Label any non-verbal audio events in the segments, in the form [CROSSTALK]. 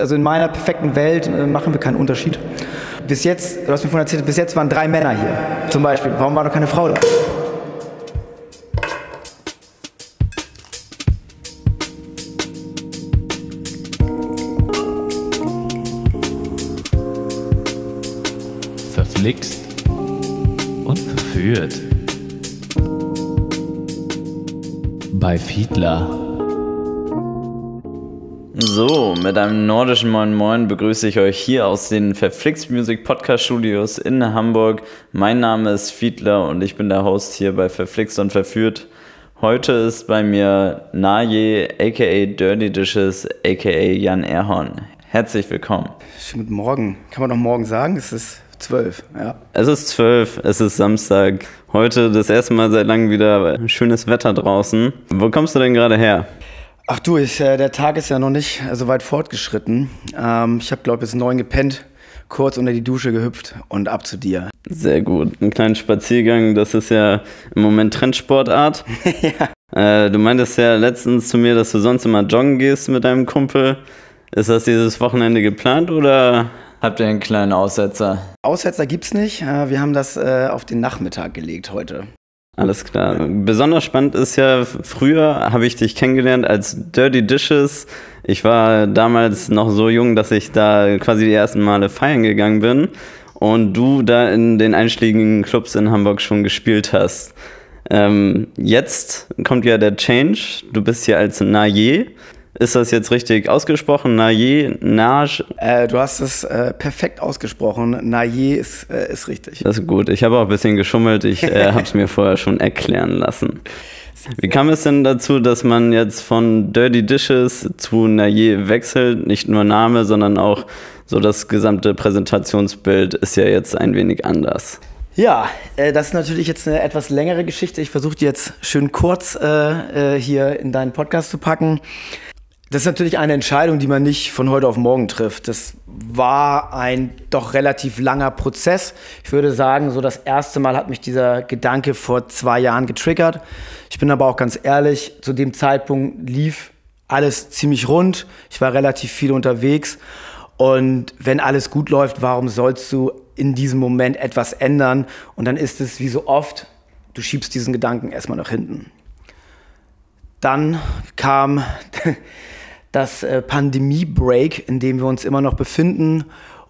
Also in meiner perfekten Welt äh, machen wir keinen Unterschied. Bis jetzt, du hast mir vorhin erzählt, bis jetzt waren drei Männer hier. Zum Beispiel. Warum war noch keine Frau da? Verflixt und verführt. Bei Fiedler. So, mit einem nordischen Moin Moin begrüße ich euch hier aus den Verflixt Music Podcast Studios in Hamburg. Mein Name ist Fiedler und ich bin der Host hier bei Verflixt und Verführt. Heute ist bei mir Naje, aka Dirty Dishes, aka Jan Erhorn. Herzlich willkommen. Schönen guten Morgen. Kann man doch morgen sagen? Es ist zwölf, ja. Es ist zwölf, es ist Samstag. Heute das erste Mal seit langem wieder schönes Wetter draußen. Wo kommst du denn gerade her? Ach du, ich, äh, der Tag ist ja noch nicht so weit fortgeschritten. Ähm, ich habe, glaube ich, bis neun gepennt, kurz unter die Dusche gehüpft und ab zu dir. Sehr gut. Ein kleiner Spaziergang, das ist ja im Moment Trendsportart. [LAUGHS] ja. Äh, du meintest ja letztens zu mir, dass du sonst immer joggen gehst mit deinem Kumpel. Ist das dieses Wochenende geplant oder habt ihr einen kleinen Aussetzer? Aussetzer gibt's nicht. Äh, wir haben das äh, auf den Nachmittag gelegt heute. Alles klar. Besonders spannend ist ja, früher habe ich dich kennengelernt als Dirty Dishes. Ich war damals noch so jung, dass ich da quasi die ersten Male feiern gegangen bin und du da in den einschlägigen Clubs in Hamburg schon gespielt hast. Ähm, jetzt kommt ja der Change. Du bist hier als Naye. Ist das jetzt richtig ausgesprochen? Naye, Nage? Äh, du hast es äh, perfekt ausgesprochen. Naye ist, äh, ist richtig. Das ist gut. Ich habe auch ein bisschen geschummelt. Ich äh, [LAUGHS] habe es mir vorher schon erklären lassen. Wie kam es denn dazu, dass man jetzt von Dirty Dishes zu Naye wechselt? Nicht nur Name, sondern auch so das gesamte Präsentationsbild ist ja jetzt ein wenig anders. Ja, äh, das ist natürlich jetzt eine etwas längere Geschichte. Ich versuche die jetzt schön kurz äh, äh, hier in deinen Podcast zu packen. Das ist natürlich eine Entscheidung, die man nicht von heute auf morgen trifft. Das war ein doch relativ langer Prozess. Ich würde sagen, so das erste Mal hat mich dieser Gedanke vor zwei Jahren getriggert. Ich bin aber auch ganz ehrlich, zu dem Zeitpunkt lief alles ziemlich rund. Ich war relativ viel unterwegs. Und wenn alles gut läuft, warum sollst du in diesem Moment etwas ändern? Und dann ist es wie so oft, du schiebst diesen Gedanken erstmal nach hinten. Dann kam das äh, Pandemie-Break, in dem wir uns immer noch befinden.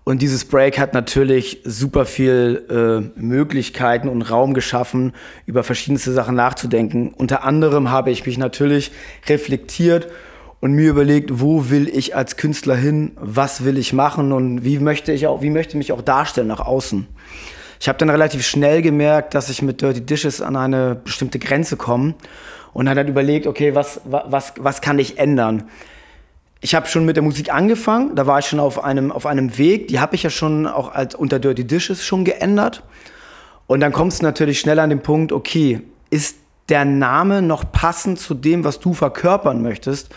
Und dieses Break hat natürlich super viel äh, Möglichkeiten und Raum geschaffen, über verschiedenste Sachen nachzudenken. Unter anderem habe ich mich natürlich reflektiert und mir überlegt, wo will ich als Künstler hin, was will ich machen und wie möchte ich auch, wie möchte ich mich auch darstellen nach außen. Ich habe dann relativ schnell gemerkt, dass ich mit Dirty Dishes an eine bestimmte Grenze komme und habe dann überlegt, okay, was, was, was kann ich ändern? Ich habe schon mit der Musik angefangen, da war ich schon auf einem, auf einem Weg, die habe ich ja schon auch als unter Dirty Dishes schon geändert. Und dann kommst du natürlich schnell an den Punkt, okay, ist der Name noch passend zu dem, was du verkörpern möchtest?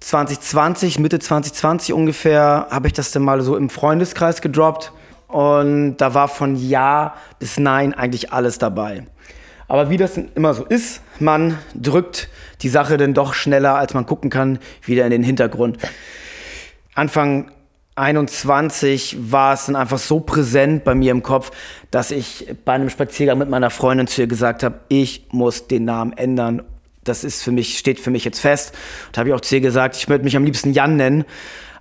2020, Mitte 2020 ungefähr, habe ich das dann mal so im Freundeskreis gedroppt. Und da war von Ja bis Nein eigentlich alles dabei. Aber wie das immer so ist, man drückt die Sache dann doch schneller, als man gucken kann, wieder in den Hintergrund. Anfang 21 war es dann einfach so präsent bei mir im Kopf, dass ich bei einem Spaziergang mit meiner Freundin zu ihr gesagt habe, ich muss den Namen ändern. Das ist für mich, steht für mich jetzt fest. Da habe ich auch zu ihr gesagt, ich würde mich am liebsten Jan nennen.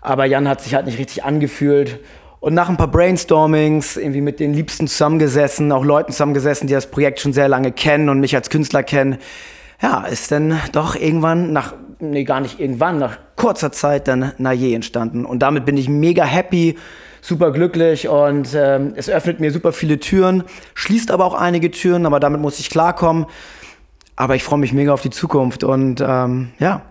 Aber Jan hat sich halt nicht richtig angefühlt. Und nach ein paar Brainstormings, irgendwie mit den Liebsten zusammengesessen, auch Leuten zusammengesessen, die das Projekt schon sehr lange kennen und mich als Künstler kennen, ja, ist dann doch irgendwann nach, nee, gar nicht irgendwann, nach kurzer Zeit dann Naye entstanden. Und damit bin ich mega happy, super glücklich und ähm, es öffnet mir super viele Türen, schließt aber auch einige Türen, aber damit muss ich klarkommen. Aber ich freue mich mega auf die Zukunft und ähm, ja,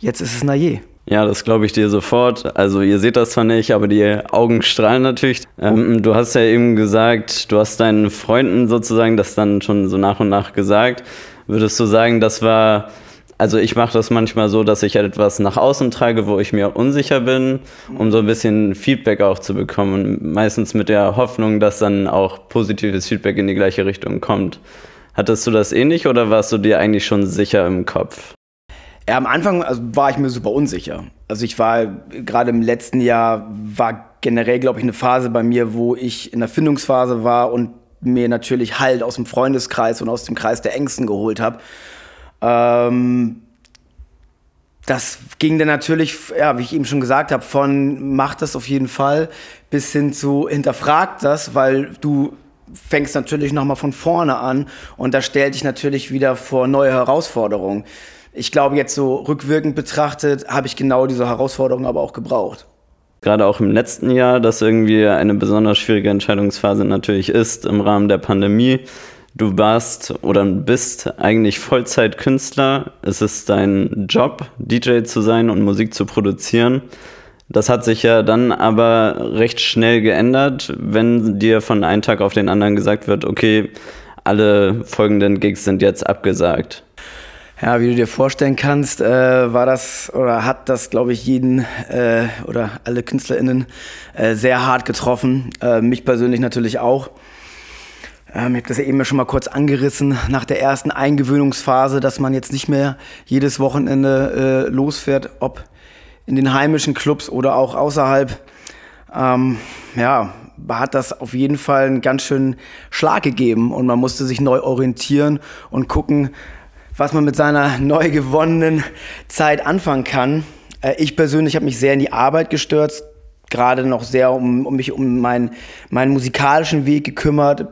jetzt ist es Naye. Ja, das glaube ich dir sofort. Also ihr seht das zwar nicht, aber die Augen strahlen natürlich. Ähm, du hast ja eben gesagt, du hast deinen Freunden sozusagen das dann schon so nach und nach gesagt. Würdest du sagen, das war, also ich mache das manchmal so, dass ich etwas nach außen trage, wo ich mir unsicher bin, um so ein bisschen Feedback auch zu bekommen. Meistens mit der Hoffnung, dass dann auch positives Feedback in die gleiche Richtung kommt. Hattest du das ähnlich oder warst du dir eigentlich schon sicher im Kopf? Ja, am Anfang also, war ich mir super unsicher. Also ich war gerade im letzten Jahr war generell, glaube ich, eine Phase bei mir, wo ich in der Findungsphase war und mir natürlich Halt aus dem Freundeskreis und aus dem Kreis der Ängsten geholt habe. Ähm, das ging dann natürlich, ja, wie ich eben schon gesagt habe, von mach das auf jeden Fall bis hin zu hinterfrag das, weil du fängst natürlich nochmal von vorne an und da stellt dich natürlich wieder vor neue Herausforderungen. Ich glaube, jetzt so rückwirkend betrachtet, habe ich genau diese Herausforderungen aber auch gebraucht. Gerade auch im letzten Jahr, das irgendwie eine besonders schwierige Entscheidungsphase natürlich ist im Rahmen der Pandemie. Du warst oder bist eigentlich Vollzeitkünstler. Es ist dein Job, DJ zu sein und Musik zu produzieren. Das hat sich ja dann aber recht schnell geändert, wenn dir von einem Tag auf den anderen gesagt wird, okay, alle folgenden Gigs sind jetzt abgesagt. Ja, wie du dir vorstellen kannst, äh, war das oder hat das, glaube ich, jeden äh, oder alle KünstlerInnen äh, sehr hart getroffen. Äh, mich persönlich natürlich auch. Ähm, ich habe das ja eben schon mal kurz angerissen, nach der ersten Eingewöhnungsphase, dass man jetzt nicht mehr jedes Wochenende äh, losfährt, ob in den heimischen Clubs oder auch außerhalb, ähm, ja, hat das auf jeden Fall einen ganz schönen Schlag gegeben und man musste sich neu orientieren und gucken, was man mit seiner neu gewonnenen Zeit anfangen kann. Äh, ich persönlich habe mich sehr in die Arbeit gestürzt, gerade noch sehr um, um mich um meinen, meinen musikalischen Weg gekümmert,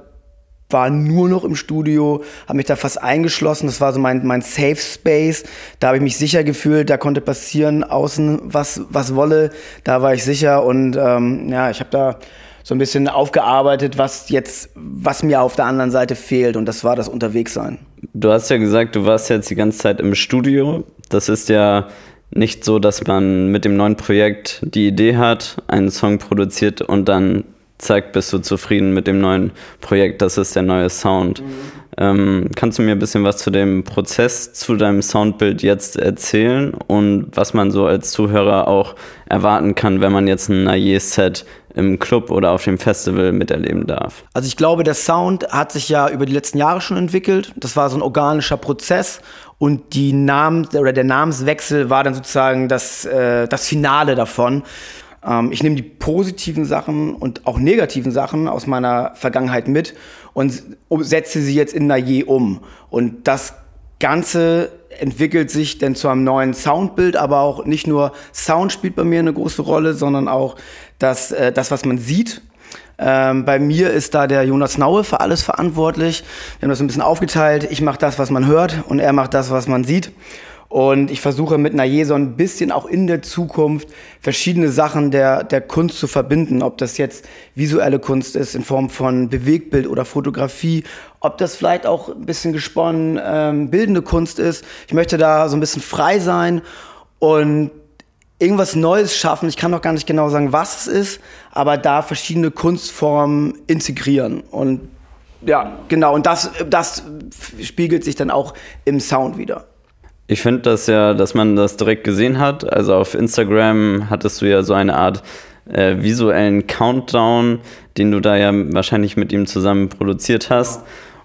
war nur noch im Studio, habe mich da fast eingeschlossen. Das war so mein, mein Safe Space. Da habe ich mich sicher gefühlt. Da konnte passieren außen was, was wolle. Da war ich sicher und ähm, ja, ich habe da so ein bisschen aufgearbeitet, was jetzt, was mir auf der anderen Seite fehlt. Und das war das Unterwegssein. Du hast ja gesagt, du warst jetzt die ganze Zeit im Studio. Das ist ja nicht so, dass man mit dem neuen Projekt die Idee hat, einen Song produziert und dann zeigt, bist du zufrieden mit dem neuen Projekt, das ist der neue Sound. Mhm. Ähm, kannst du mir ein bisschen was zu dem Prozess, zu deinem Soundbild jetzt erzählen und was man so als Zuhörer auch erwarten kann, wenn man jetzt ein Naye-Set im Club oder auf dem Festival miterleben darf? Also ich glaube, der Sound hat sich ja über die letzten Jahre schon entwickelt. Das war so ein organischer Prozess und die Namen oder der Namenswechsel war dann sozusagen das, äh, das Finale davon. Ähm, ich nehme die positiven Sachen und auch negativen Sachen aus meiner Vergangenheit mit und setze sie jetzt in Naye um. Und das Ganze entwickelt sich dann zu einem neuen Soundbild, aber auch nicht nur Sound spielt bei mir eine große Rolle, sondern auch das, äh, das was man sieht. Ähm, bei mir ist da der Jonas Naue für alles verantwortlich. Wir haben das ein bisschen aufgeteilt. Ich mache das, was man hört und er macht das, was man sieht. Und ich versuche mit Naye so ein bisschen auch in der Zukunft verschiedene Sachen der, der Kunst zu verbinden. Ob das jetzt visuelle Kunst ist in Form von Bewegtbild oder Fotografie, ob das vielleicht auch ein bisschen gesponnen ähm, bildende Kunst ist. Ich möchte da so ein bisschen frei sein und irgendwas Neues schaffen. Ich kann noch gar nicht genau sagen, was es ist, aber da verschiedene Kunstformen integrieren. Und ja, genau. Und das, das spiegelt sich dann auch im Sound wieder. Ich finde das ja, dass man das direkt gesehen hat. Also auf Instagram hattest du ja so eine Art äh, visuellen Countdown, den du da ja wahrscheinlich mit ihm zusammen produziert hast.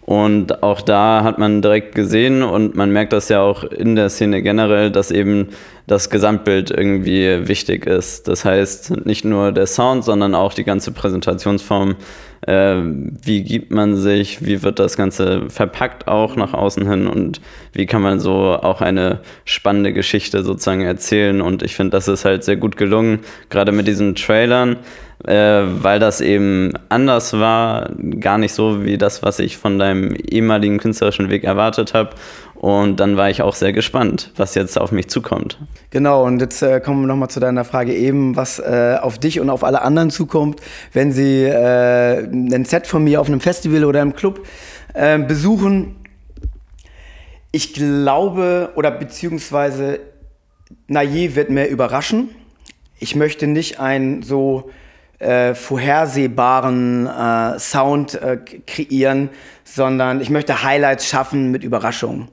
Und auch da hat man direkt gesehen und man merkt das ja auch in der Szene generell, dass eben das Gesamtbild irgendwie wichtig ist. Das heißt, nicht nur der Sound, sondern auch die ganze Präsentationsform. Äh, wie gibt man sich? Wie wird das Ganze verpackt auch nach außen hin? Und wie kann man so auch eine spannende Geschichte sozusagen erzählen? Und ich finde, das ist halt sehr gut gelungen, gerade mit diesen Trailern. Äh, weil das eben anders war, gar nicht so wie das, was ich von deinem ehemaligen künstlerischen Weg erwartet habe. Und dann war ich auch sehr gespannt, was jetzt auf mich zukommt. Genau, und jetzt äh, kommen wir nochmal zu deiner Frage eben, was äh, auf dich und auf alle anderen zukommt, wenn sie äh, ein Set von mir auf einem Festival oder im Club äh, besuchen. Ich glaube, oder beziehungsweise Naye wird mehr überraschen. Ich möchte nicht ein so äh, vorhersehbaren äh, Sound äh, kreieren, sondern ich möchte Highlights schaffen mit Überraschungen.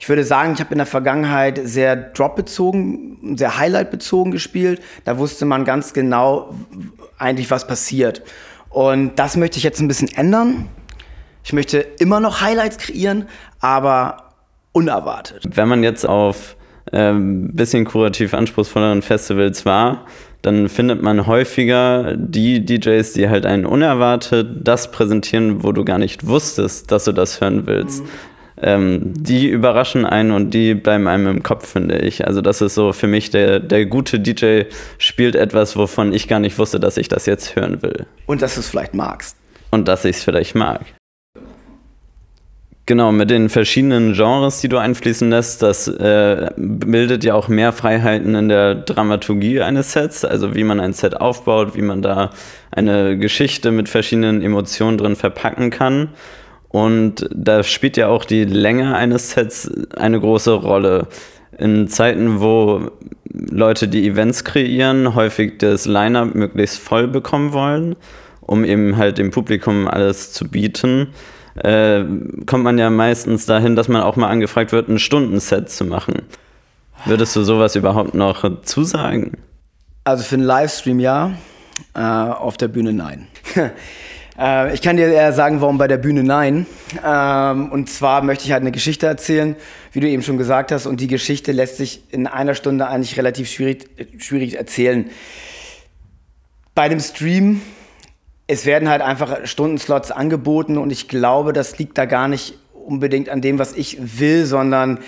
Ich würde sagen, ich habe in der Vergangenheit sehr Drop-bezogen, sehr Highlight-bezogen gespielt. Da wusste man ganz genau eigentlich, was passiert. Und das möchte ich jetzt ein bisschen ändern. Ich möchte immer noch Highlights kreieren, aber unerwartet. Wenn man jetzt auf ein ähm, bisschen kurativ anspruchsvolleren Festivals war, dann findet man häufiger die DJs, die halt einen unerwartet das präsentieren, wo du gar nicht wusstest, dass du das hören willst. Mhm. Ähm, die überraschen einen und die bleiben einem im Kopf, finde ich. Also das ist so für mich, der, der gute DJ spielt etwas, wovon ich gar nicht wusste, dass ich das jetzt hören will. Und dass du es vielleicht magst. Und dass ich es vielleicht mag. Genau, mit den verschiedenen Genres, die du einfließen lässt, das äh, bildet ja auch mehr Freiheiten in der Dramaturgie eines Sets, also wie man ein Set aufbaut, wie man da eine Geschichte mit verschiedenen Emotionen drin verpacken kann. Und da spielt ja auch die Länge eines Sets eine große Rolle. In Zeiten, wo Leute, die Events kreieren, häufig das Line-up möglichst voll bekommen wollen, um eben halt dem Publikum alles zu bieten äh, kommt man ja meistens dahin, dass man auch mal angefragt wird, ein Stundenset zu machen. Würdest du sowas überhaupt noch zusagen? Also für einen Livestream ja, äh, auf der Bühne nein. [LAUGHS] äh, ich kann dir eher sagen, warum bei der Bühne nein. Ähm, und zwar möchte ich halt eine Geschichte erzählen, wie du eben schon gesagt hast, und die Geschichte lässt sich in einer Stunde eigentlich relativ schwierig, schwierig erzählen. Bei dem Stream es werden halt einfach Stundenslots angeboten und ich glaube, das liegt da gar nicht unbedingt an dem, was ich will, sondern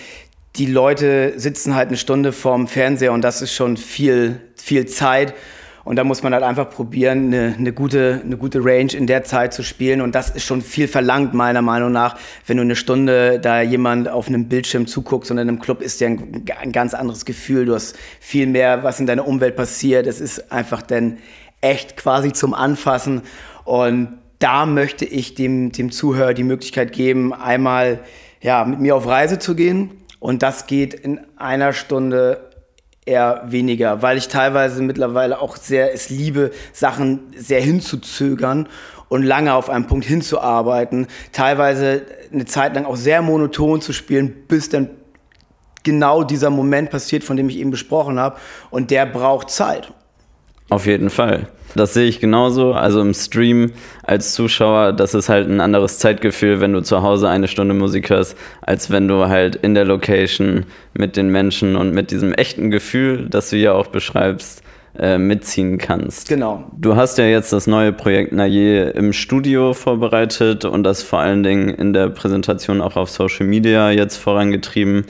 die Leute sitzen halt eine Stunde vorm Fernseher und das ist schon viel, viel Zeit. Und da muss man halt einfach probieren, eine, eine, gute, eine gute Range in der Zeit zu spielen. Und das ist schon viel verlangt, meiner Meinung nach, wenn du eine Stunde da jemand auf einem Bildschirm zuguckst und in einem Club ist ja ein, ein ganz anderes Gefühl. Du hast viel mehr, was in deiner Umwelt passiert. Es ist einfach dann echt quasi zum Anfassen. Und da möchte ich dem, dem Zuhörer die Möglichkeit geben, einmal ja, mit mir auf Reise zu gehen. Und das geht in einer Stunde eher weniger, weil ich teilweise mittlerweile auch sehr es liebe, Sachen sehr hinzuzögern und lange auf einem Punkt hinzuarbeiten. Teilweise eine Zeit lang auch sehr monoton zu spielen, bis dann genau dieser Moment passiert, von dem ich eben besprochen habe. Und der braucht Zeit. Auf jeden Fall. Das sehe ich genauso. Also im Stream als Zuschauer, das ist halt ein anderes Zeitgefühl, wenn du zu Hause eine Stunde Musik hörst, als wenn du halt in der Location mit den Menschen und mit diesem echten Gefühl, das du ja auch beschreibst, äh, mitziehen kannst. Genau. Du hast ja jetzt das neue Projekt Naye im Studio vorbereitet und das vor allen Dingen in der Präsentation auch auf Social Media jetzt vorangetrieben.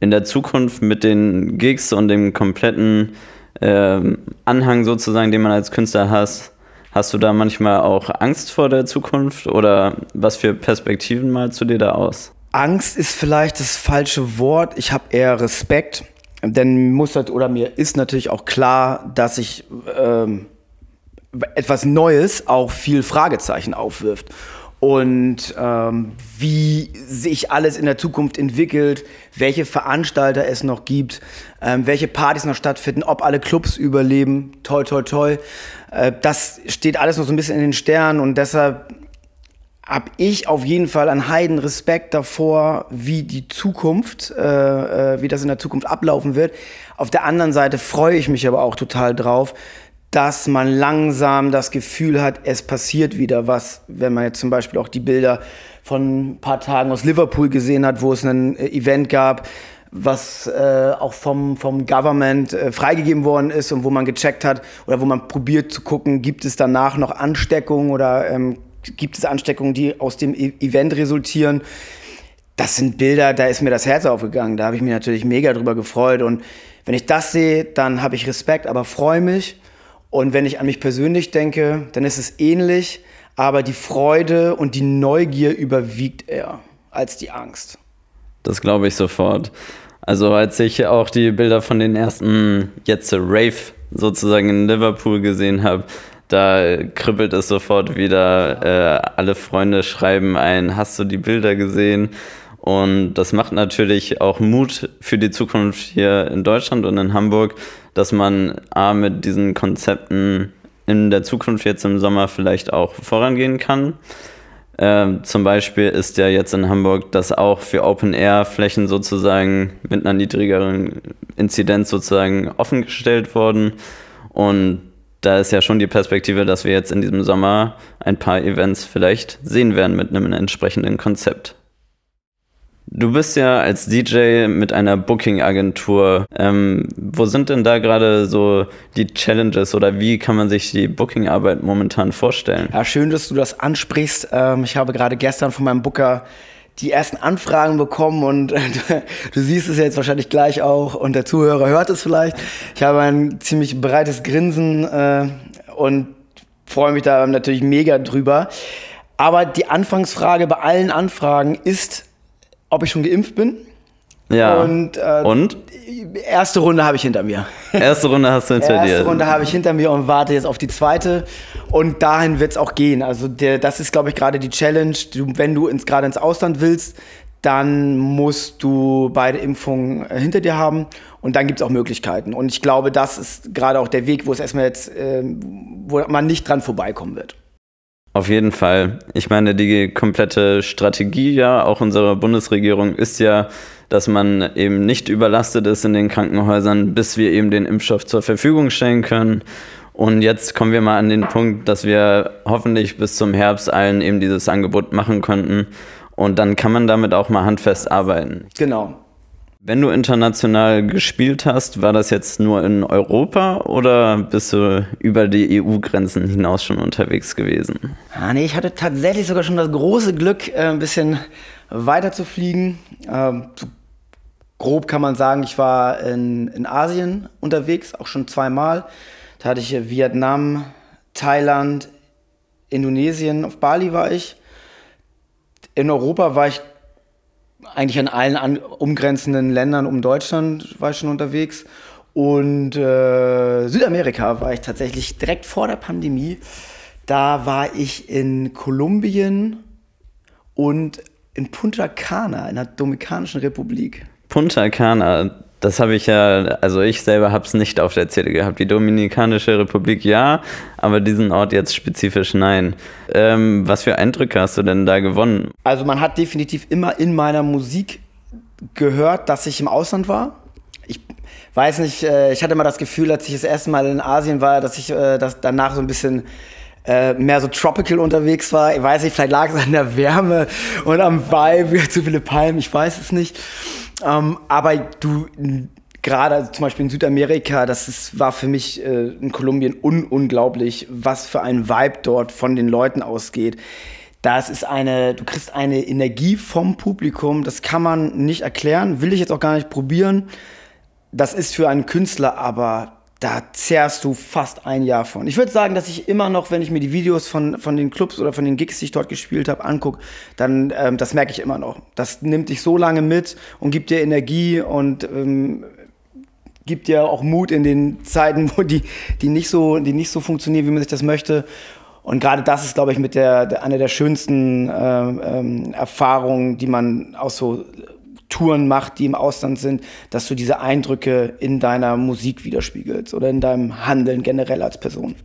In der Zukunft mit den Gigs und dem kompletten ähm, Anhang sozusagen, den man als Künstler hat, hast du da manchmal auch Angst vor der Zukunft oder was für Perspektiven malst du dir da aus? Angst ist vielleicht das falsche Wort. Ich habe eher Respekt, denn muss halt, oder mir ist natürlich auch klar, dass ich ähm, etwas Neues auch viel Fragezeichen aufwirft und ähm, wie sich alles in der Zukunft entwickelt, welche Veranstalter es noch gibt, ähm, welche Partys noch stattfinden, ob alle Clubs überleben, toll, toll, toll. Äh, das steht alles noch so ein bisschen in den Sternen und deshalb habe ich auf jeden Fall einen heiden Respekt davor, wie die Zukunft, äh, äh, wie das in der Zukunft ablaufen wird. Auf der anderen Seite freue ich mich aber auch total drauf, dass man langsam das Gefühl hat, es passiert wieder was. Wenn man jetzt zum Beispiel auch die Bilder von ein paar Tagen aus Liverpool gesehen hat, wo es ein äh, Event gab, was äh, auch vom, vom Government äh, freigegeben worden ist und wo man gecheckt hat oder wo man probiert zu gucken, gibt es danach noch Ansteckungen oder ähm, gibt es Ansteckungen, die aus dem e Event resultieren. Das sind Bilder, da ist mir das Herz aufgegangen. Da habe ich mich natürlich mega drüber gefreut. Und wenn ich das sehe, dann habe ich Respekt, aber freue mich und wenn ich an mich persönlich denke, dann ist es ähnlich, aber die Freude und die Neugier überwiegt eher als die Angst. Das glaube ich sofort. Also als ich auch die Bilder von den ersten jetzt Rave sozusagen in Liverpool gesehen habe, da kribbelt es sofort wieder. Äh, alle Freunde schreiben ein, hast du die Bilder gesehen? Und das macht natürlich auch Mut für die Zukunft hier in Deutschland und in Hamburg, dass man A, mit diesen Konzepten in der Zukunft jetzt im Sommer vielleicht auch vorangehen kann. Ähm, zum Beispiel ist ja jetzt in Hamburg das auch für Open-Air-Flächen sozusagen mit einer niedrigeren Inzidenz sozusagen offengestellt worden. Und da ist ja schon die Perspektive, dass wir jetzt in diesem Sommer ein paar Events vielleicht sehen werden mit einem entsprechenden Konzept. Du bist ja als DJ mit einer Booking-Agentur. Ähm, wo sind denn da gerade so die Challenges oder wie kann man sich die Booking-Arbeit momentan vorstellen? Ja, schön, dass du das ansprichst. Ähm, ich habe gerade gestern von meinem Booker die ersten Anfragen bekommen und [LAUGHS] du siehst es jetzt wahrscheinlich gleich auch und der Zuhörer hört es vielleicht. Ich habe ein ziemlich breites Grinsen äh, und freue mich da natürlich mega drüber. Aber die Anfangsfrage bei allen Anfragen ist, ob ich schon geimpft bin. Ja. Und, äh, Und? erste Runde habe ich hinter mir. Erste Runde hast du hinter Erste dir. Runde habe ich hinter mir und warte jetzt auf die zweite. Und dahin wird es auch gehen. Also der, das ist, glaube ich, gerade die Challenge. Du, wenn du ins, gerade ins Ausland willst, dann musst du beide Impfungen äh, hinter dir haben. Und dann gibt es auch Möglichkeiten. Und ich glaube, das ist gerade auch der Weg, wo es erstmal jetzt, äh, wo man nicht dran vorbeikommen wird. Auf jeden Fall. Ich meine, die komplette Strategie ja auch unserer Bundesregierung ist ja, dass man eben nicht überlastet ist in den Krankenhäusern, bis wir eben den Impfstoff zur Verfügung stellen können. Und jetzt kommen wir mal an den Punkt, dass wir hoffentlich bis zum Herbst allen eben dieses Angebot machen könnten. Und dann kann man damit auch mal handfest arbeiten. Genau. Wenn du international gespielt hast, war das jetzt nur in Europa oder bist du über die EU-Grenzen hinaus schon unterwegs gewesen? Ah, nee, ich hatte tatsächlich sogar schon das große Glück, äh, ein bisschen weiter zu fliegen. Ähm, grob kann man sagen, ich war in, in Asien unterwegs, auch schon zweimal. Da hatte ich äh, Vietnam, Thailand, Indonesien, auf Bali war ich. In Europa war ich eigentlich an allen an, umgrenzenden Ländern um Deutschland war ich schon unterwegs. Und äh, Südamerika war ich tatsächlich direkt vor der Pandemie. Da war ich in Kolumbien und in Punta Cana, in der Dominikanischen Republik. Punta Cana, das habe ich ja, also ich selber habe es nicht auf der Zettel gehabt. Die Dominikanische Republik ja, aber diesen Ort jetzt spezifisch nein. Ähm, was für Eindrücke hast du denn da gewonnen? Also man hat definitiv immer in meiner Musik gehört, dass ich im Ausland war. Ich weiß nicht, äh, ich hatte immer das Gefühl, als ich das erste Mal in Asien war, dass ich äh, dass danach so ein bisschen äh, mehr so tropical unterwegs war. Ich weiß nicht, vielleicht lag es an der Wärme und am Vibe, [LAUGHS] zu viele Palmen, ich weiß es nicht. Ähm, aber du, gerade also zum Beispiel in Südamerika, das ist, war für mich äh, in Kolumbien un unglaublich, was für ein Vibe dort von den Leuten ausgeht. Das ist eine, du kriegst eine Energie vom Publikum, das kann man nicht erklären, will ich jetzt auch gar nicht probieren. Das ist für einen Künstler aber da zehrst du fast ein Jahr von. Ich würde sagen, dass ich immer noch, wenn ich mir die Videos von, von den Clubs oder von den Gigs, die ich dort gespielt habe, angucke, dann ähm, das merke ich immer noch. Das nimmt dich so lange mit und gibt dir Energie und ähm, gibt dir auch Mut in den Zeiten, wo die, die, nicht so, die nicht so funktionieren, wie man sich das möchte. Und gerade das ist, glaube ich, mit der, der einer der schönsten ähm, ähm, Erfahrungen, die man aus so Touren macht, die im Ausland sind, dass du diese Eindrücke in deiner Musik widerspiegelst oder in deinem Handeln generell als Person.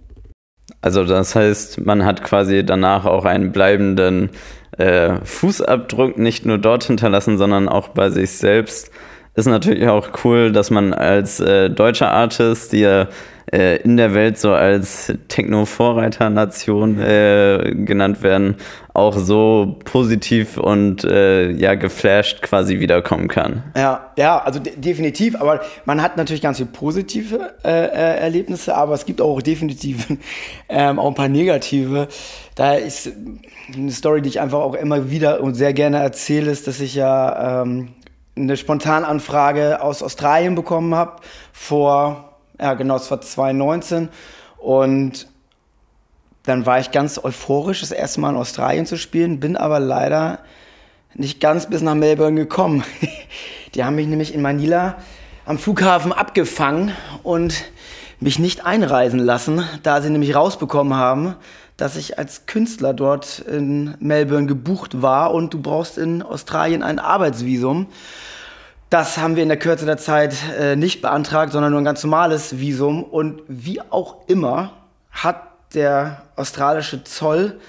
Also das heißt, man hat quasi danach auch einen bleibenden äh, Fußabdruck nicht nur dort hinterlassen, sondern auch bei sich selbst. Ist natürlich auch cool, dass man als äh, deutscher Artist, die ja äh, in der Welt so als Techno-Vorreiternation äh, genannt werden, auch so positiv und äh, ja geflasht quasi wiederkommen kann. Ja, ja, also de definitiv. Aber man hat natürlich ganz viele positive äh, äh, Erlebnisse, aber es gibt auch definitiv [LAUGHS] ähm, auch ein paar negative. Da ist eine Story, die ich einfach auch immer wieder und sehr gerne erzähle, ist, dass ich ja ähm, eine Spontananfrage aus Australien bekommen habe vor ja genau, es war 2019 und dann war ich ganz euphorisch, das erste Mal in Australien zu spielen, bin aber leider nicht ganz bis nach Melbourne gekommen. [LAUGHS] Die haben mich nämlich in Manila am Flughafen abgefangen und mich nicht einreisen lassen, da sie nämlich rausbekommen haben, dass ich als Künstler dort in Melbourne gebucht war und du brauchst in Australien ein Arbeitsvisum. Das haben wir in der Kürze der Zeit äh, nicht beantragt, sondern nur ein ganz normales Visum. Und wie auch immer hat der australische Zoll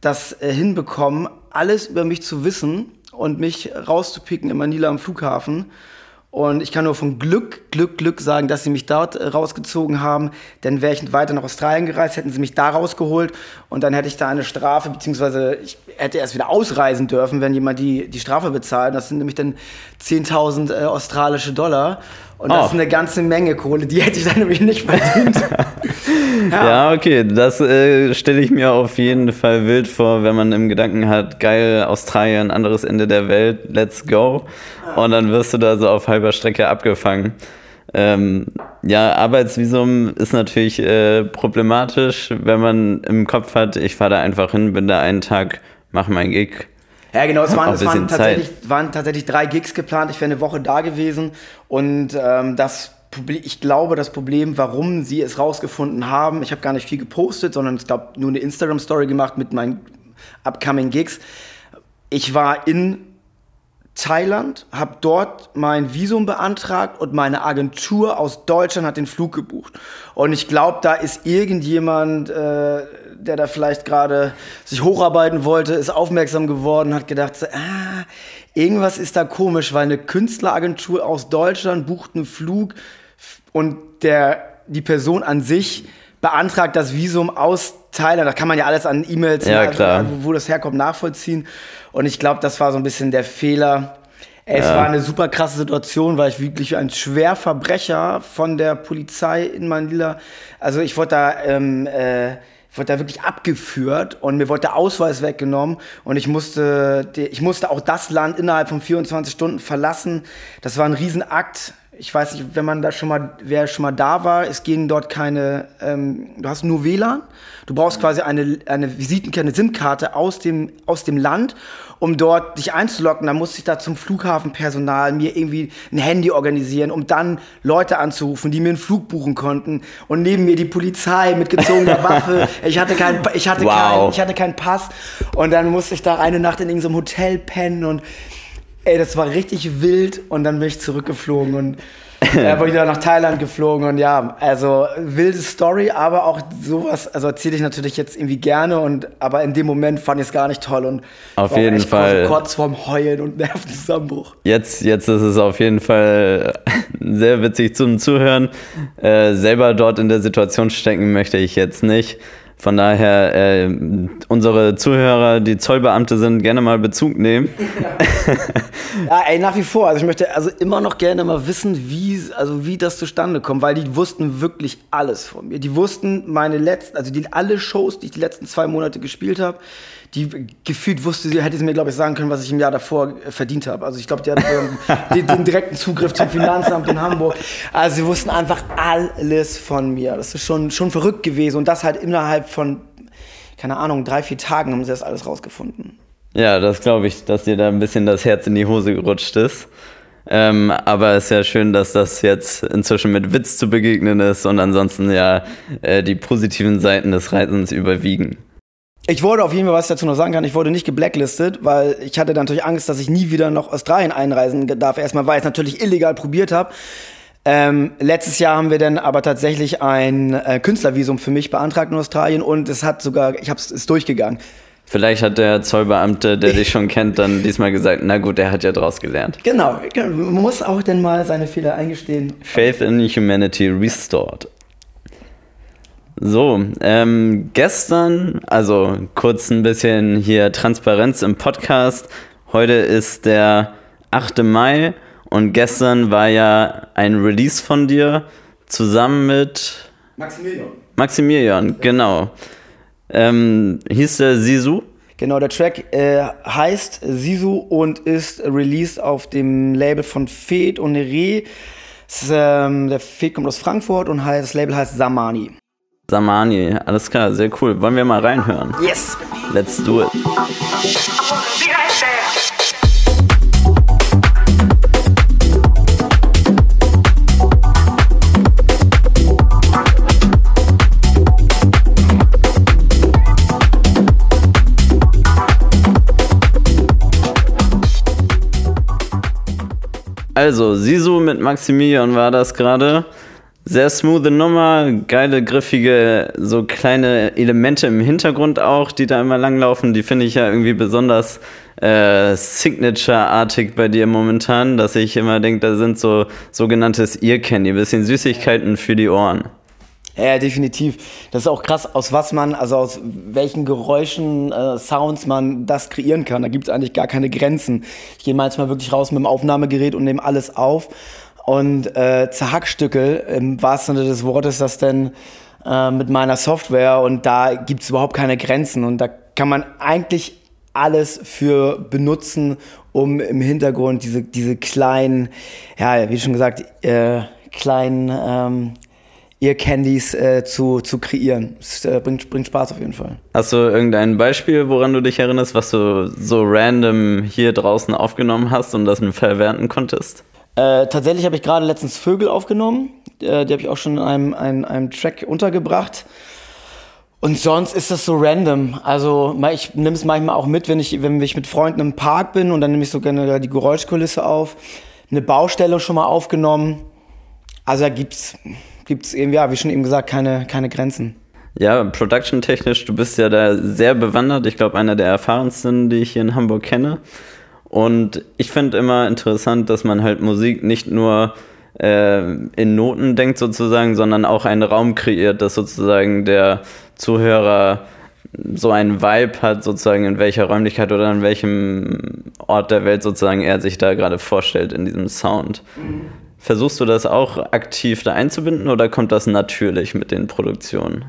das äh, hinbekommen, alles über mich zu wissen und mich rauszupicken in Manila am Flughafen. Und ich kann nur von Glück, Glück, Glück sagen, dass sie mich dort äh, rausgezogen haben. Denn wäre ich weiter nach Australien gereist, hätten sie mich da rausgeholt. Und dann hätte ich da eine Strafe, beziehungsweise ich hätte erst wieder ausreisen dürfen, wenn jemand die, die Strafe bezahlt. Das sind nämlich dann 10.000 äh, australische Dollar. Und das Oh. ist eine ganze Menge Kohle, die hätte ich dann nämlich nicht verdient. [LAUGHS] Ja, okay, das äh, stelle ich mir auf jeden Fall wild vor, wenn man im Gedanken hat, geil, Australien, anderes Ende der Welt, let's go. Und dann wirst du da so auf halber Strecke abgefangen. Ähm, ja, Arbeitsvisum ist natürlich äh, problematisch, wenn man im Kopf hat, ich fahre da einfach hin, bin da einen Tag, mache mein Gig. Ja, genau, es waren, es waren, tatsächlich, waren tatsächlich drei Gigs geplant. Ich wäre eine Woche da gewesen. Und ähm, das Problem, ich glaube, das Problem, warum sie es rausgefunden haben, ich habe gar nicht viel gepostet, sondern ich glaube nur eine Instagram-Story gemacht mit meinen upcoming Gigs. Ich war in Thailand, habe dort mein Visum beantragt und meine Agentur aus Deutschland hat den Flug gebucht. Und ich glaube, da ist irgendjemand, äh, der da vielleicht gerade sich hocharbeiten wollte, ist aufmerksam geworden, hat gedacht, so, ah, irgendwas ist da komisch, weil eine Künstleragentur aus Deutschland bucht einen Flug und der, die Person an sich beantragt das Visum aus Thailand. Da kann man ja alles an E-Mails, Ja, klar. wo, wo das herkommt, nachvollziehen. Und ich glaube, das war so ein bisschen der Fehler. Es Ja. war eine super krasse Situation, weil ich wirklich ein Schwerverbrecher von der Polizei in Manila, also ich wurde da, ähm, äh, wurde da wirklich abgeführt und mir wurde der Ausweis weggenommen und ich musste, ich musste auch das Land innerhalb von 24 Stunden verlassen. Das war ein Riesenakt. Ich weiß nicht, wenn man da schon mal, wer schon mal da war, es gehen dort keine, ähm, du hast nur WLAN. Du brauchst quasi eine, eine Visitenkarte, eine SIM-Karte aus dem, aus dem Land, um dort dich einzuloggen. Dann musste ich da zum Flughafenpersonal mir irgendwie ein Handy organisieren, um dann Leute anzurufen, die mir einen Flug buchen konnten. Und neben mir die Polizei mit gezogener [LAUGHS] Waffe. Ich hatte keinen, ich hatte Wow. keinen, ich hatte keinen Pass. Und dann musste ich da eine Nacht in irgendeinem Hotel pennen und Ey, das war richtig wild und dann bin ich zurückgeflogen und [LAUGHS] äh, bin wieder nach Thailand geflogen und ja, also wilde Story, aber auch sowas, also erzähle ich natürlich jetzt irgendwie gerne und aber in dem Moment fand ich es gar nicht toll und Auf war jeden echt Fall. kurz, kurz vorm Heulen und [LAUGHS] Nervenzusammenbruch. Jetzt, jetzt ist es auf jeden Fall [LAUGHS] sehr witzig zum Zuhören. Äh, selber dort in der Situation stecken möchte ich jetzt nicht. Von daher, äh, unsere Zuhörer, die Zollbeamte sind, gerne mal Bezug nehmen. [LAUGHS] Ja, ey, nach wie vor. Also ich möchte also immer noch gerne mal wissen, wie, also wie das zustande kommt, weil die wussten wirklich alles von mir. Die wussten meine letzten, also die, alle Shows, die ich die letzten zwei Monate gespielt habe, die gefühlt wusste sie, hätte sie mir, glaube ich, sagen können, was ich im Jahr davor äh, verdient habe. Also ich glaube, die hatten [LAUGHS] den, den direkten Zugriff zum Finanzamt in Hamburg. Also sie wussten einfach alles von mir. Das ist schon, schon verrückt gewesen. Und das halt innerhalb von, keine Ahnung, drei, vier Tagen haben sie das alles rausgefunden. Ja, das glaube ich, dass dir da ein bisschen das Herz in die Hose gerutscht ist. Ähm, aber es ist ja schön, dass das jetzt inzwischen mit Witz zu begegnen ist und ansonsten ja äh, die positiven Seiten des Reisens überwiegen. Ich wurde auf jeden Fall, was ich dazu noch sagen kann, ich wurde nicht geblacklistet, weil ich hatte dann natürlich Angst, dass ich nie wieder nach Australien einreisen darf. Erstmal, weil ich es natürlich illegal probiert habe. Ähm, letztes Jahr haben wir dann aber tatsächlich ein äh, Künstlervisum für mich beantragt in Australien und es hat sogar, ich habe es durchgegangen. Vielleicht hat der Zollbeamte, der [LAUGHS] dich schon kennt, dann diesmal gesagt, na gut, der hat ja draus gelernt. Genau, man muss auch dann mal seine Fehler eingestehen. Faith in Humanity restored. So, ähm, gestern, also kurz ein bisschen hier Transparenz im Podcast. Heute ist der 8. Mai und gestern war ja ein Release von dir zusammen mit Maximilian. Maximilian, genau. Ähm, hieß der Sisu? Genau, der Track äh, heißt Sisu und ist released auf dem Label von Fed und Re. Ist, Ähm, der Fed kommt aus Frankfurt und heißt, das Label heißt Samani. Samani, alles klar, sehr cool. Wollen wir mal reinhören? Yes! Let's do it. Also, Sisu mit Maximilian war das gerade. Sehr smooth Nummer, geile, griffige, so kleine Elemente im Hintergrund auch, die da immer langlaufen. Die finde ich ja irgendwie besonders äh, Signature-artig bei dir momentan, dass ich immer denke, da sind so sogenanntes Ear Candy, bisschen Süßigkeiten für die Ohren. Ja, definitiv. Das ist auch krass, aus was man, also aus welchen Geräuschen, äh, Sounds man das kreieren kann. Da gibt es eigentlich gar keine Grenzen. Ich gehe manchmal wirklich raus mit dem Aufnahmegerät und nehme alles auf und äh, zerhackstückel im wahrsten Sinne des Wortes das denn äh, mit meiner Software und da gibt es überhaupt keine Grenzen und da kann man eigentlich alles für benutzen, um im Hintergrund diese, diese kleinen, ja, wie schon gesagt, äh, kleinen ähm, Ear Candies äh, zu, zu kreieren. Es äh, bringt, bringt Spaß auf jeden Fall. Hast du irgendein Beispiel, woran du dich erinnerst, was du so random hier draußen aufgenommen hast und das verwerten konntest? Äh, tatsächlich habe ich gerade letztens Vögel aufgenommen. Äh, die habe ich auch schon in einem, einem, einem Track untergebracht. Und sonst ist das so random. Also ich nehme es manchmal auch mit, wenn ich, wenn ich mit Freunden im Park bin und dann nehme ich so gerne die Geräuschkulisse auf. Eine Baustelle schon mal aufgenommen. Also da gibt's, gibt's eben, ja, wie schon eben gesagt, keine, keine Grenzen. Ja, production-technisch, du bist ja da sehr bewandert. Ich glaube, einer der erfahrensten, die ich hier in Hamburg kenne. Und ich finde immer interessant, dass man halt Musik nicht nur äh, in Noten denkt sozusagen, sondern auch einen Raum kreiert, dass sozusagen der Zuhörer so einen Vibe hat, sozusagen in welcher Räumlichkeit oder an welchem Ort der Welt sozusagen er sich da gerade vorstellt in diesem Sound. Versuchst du das auch aktiv da einzubinden oder kommt das natürlich mit den Produktionen?